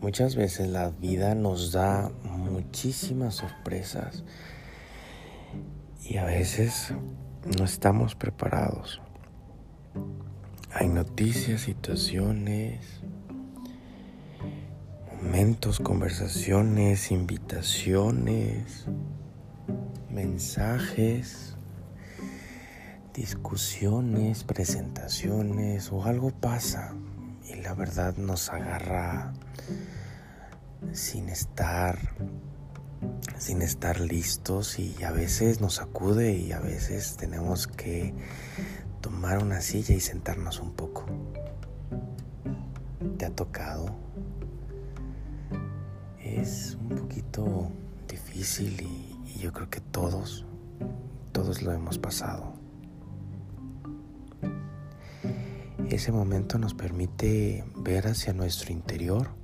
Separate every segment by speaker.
Speaker 1: Muchas veces la vida nos da muchísimas sorpresas y a veces no estamos preparados. Hay noticias, situaciones, momentos, conversaciones, invitaciones, mensajes, discusiones, presentaciones o algo pasa y la verdad nos agarra sin estar sin estar listos y a veces nos sacude y a veces tenemos que tomar una silla y sentarnos un poco. ¿Te ha tocado? Es un poquito difícil y, yo creo que todos, todos lo hemos pasado. Ese momento nos permite ver hacia nuestro interior y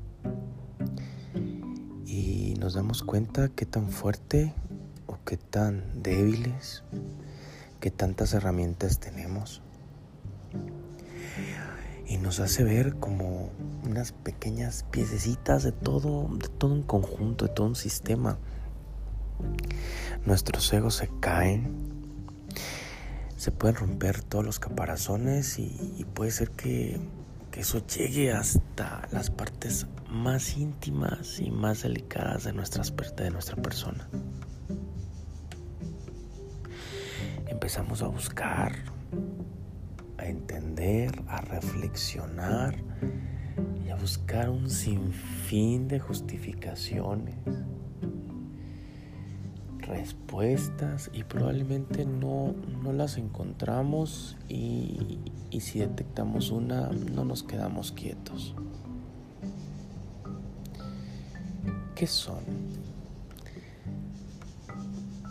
Speaker 1: nos damos cuenta qué tan fuerte o qué tan débiles, qué tantas herramientas tenemos. Y nos hace ver como unas pequeñas piececitas de todo, de todo un conjunto, de todo un sistema. Nuestros egos se caen se pueden romper todos los caparazones y, puede ser que, eso llegue hasta las partes más íntimas y más delicadas de, nuestras, de nuestra persona. Empezamos a buscar, a entender, a reflexionar y a buscar un sinfín de justificaciones respuestas y probablemente no, las encontramos y, y si detectamos una no nos quedamos quietos. ¿Qué son?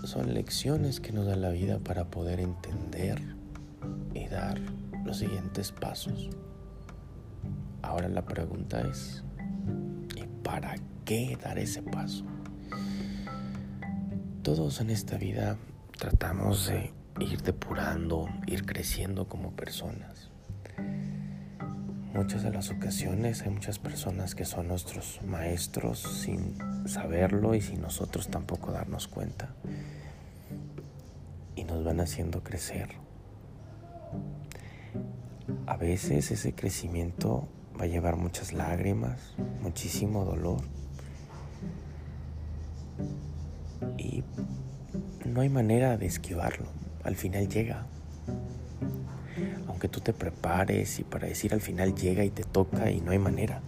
Speaker 1: Son lecciones que nos da la vida para poder entender y dar los siguientes pasos. Ahora la pregunta es, ¿y para qué dar ese paso? Todos en esta vida tratamos de ir depurando, ir creciendo como personas. Muchas de las ocasiones hay muchas personas que son nuestros maestros sin saberlo y sin nosotros tampoco darnos cuenta. Y nos van haciendo crecer. A veces ese crecimiento va a llevar muchas lágrimas, muchísimo dolor no hay manera de esquivarlo. Al final llega. Aunque tú te prepares y para decir al final llega y te toca y no hay manera.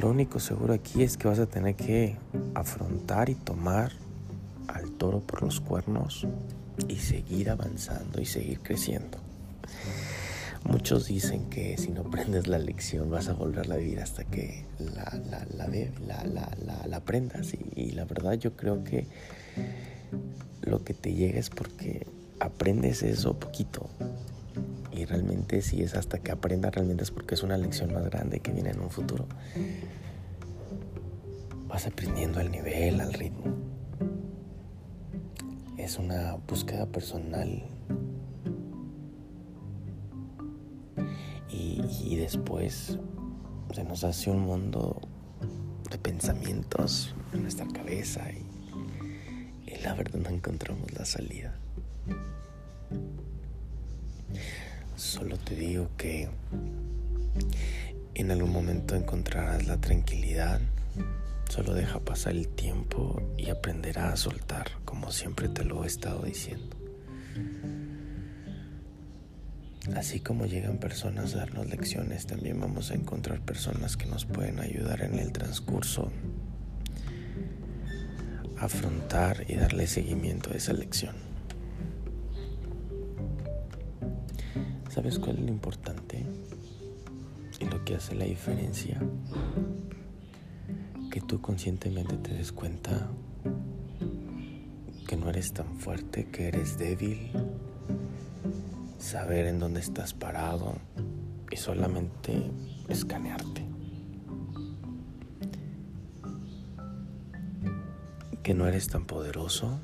Speaker 1: Lo único seguro aquí es que vas a tener que afrontar y tomar al toro por los cuernos y seguir avanzando y seguir creciendo. Muchos dicen que si no aprendes la lección vas a volverla a vivir hasta que la, la, la, la aprendas. Y, la verdad yo creo que lo que te llega es porque aprendes eso poquito. Y realmente si es hasta que aprendas, realmente es porque es una lección más grande que viene en un futuro. Vas aprendiendo el nivel, al ritmo. Es una búsqueda personal y, después se nos hace un mundo de pensamientos en nuestra cabeza y, la verdad no encontramos la salida. Solo te digo que en algún momento encontrarás la tranquilidad. Solo deja pasar el tiempo y aprenderás a soltar, como siempre te lo he estado diciendo. Así como llegan personas a darnos lecciones, también vamos a encontrar personas que nos pueden ayudar en el transcurso afrontar y darle seguimiento a esa lección. ¿Sabes cuál es lo importante y lo que hace la diferencia? Que tú conscientemente te des cuenta que no eres tan fuerte, que eres débil saber en dónde estás parado y solamente escanearte. Que no eres tan poderoso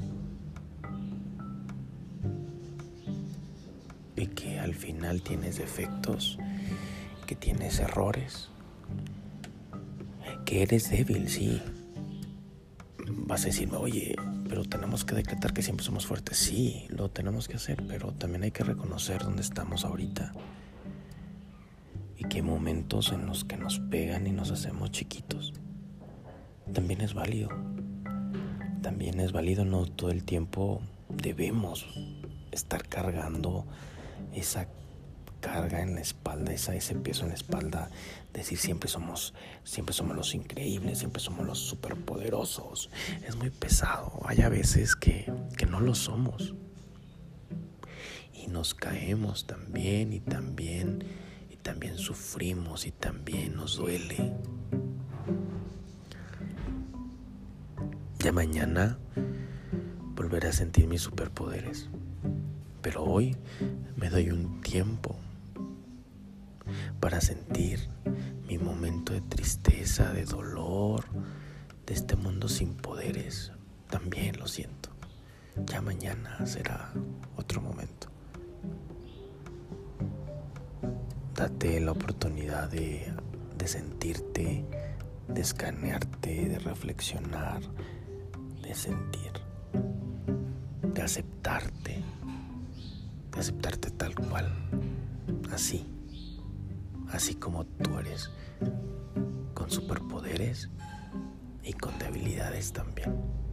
Speaker 1: y que al final tienes defectos, que tienes errores que eres débil, sí. Vas a decirme, oye, pero tenemos que decretar que siempre somos fuertes. Sí, lo tenemos que hacer, pero también hay que reconocer dónde estamos ahorita. Y que momentos en los que nos pegan y nos hacemos chiquitos. También es válido. También es válido, no todo el tiempo debemos estar cargando esa carga en la espalda, esa, ese peso en la espalda, decir siempre somos, siempre somos los increíbles, siempre somos los superpoderosos. Es muy pesado. Hay a veces que, que no lo somos. Y nos caemos también y también y también sufrimos y también nos duele. Ya mañana volveré a sentir mis superpoderes. Pero hoy me doy un tiempo para sentir mi momento de tristeza, de dolor, de este mundo sin poderes. También lo siento. Ya mañana será otro momento. Date la oportunidad de, de sentirte, de escanearte, de reflexionar, de sentir, de aceptarte aceptarte tal cual, así, así como tú eres, con superpoderes y con debilidades también.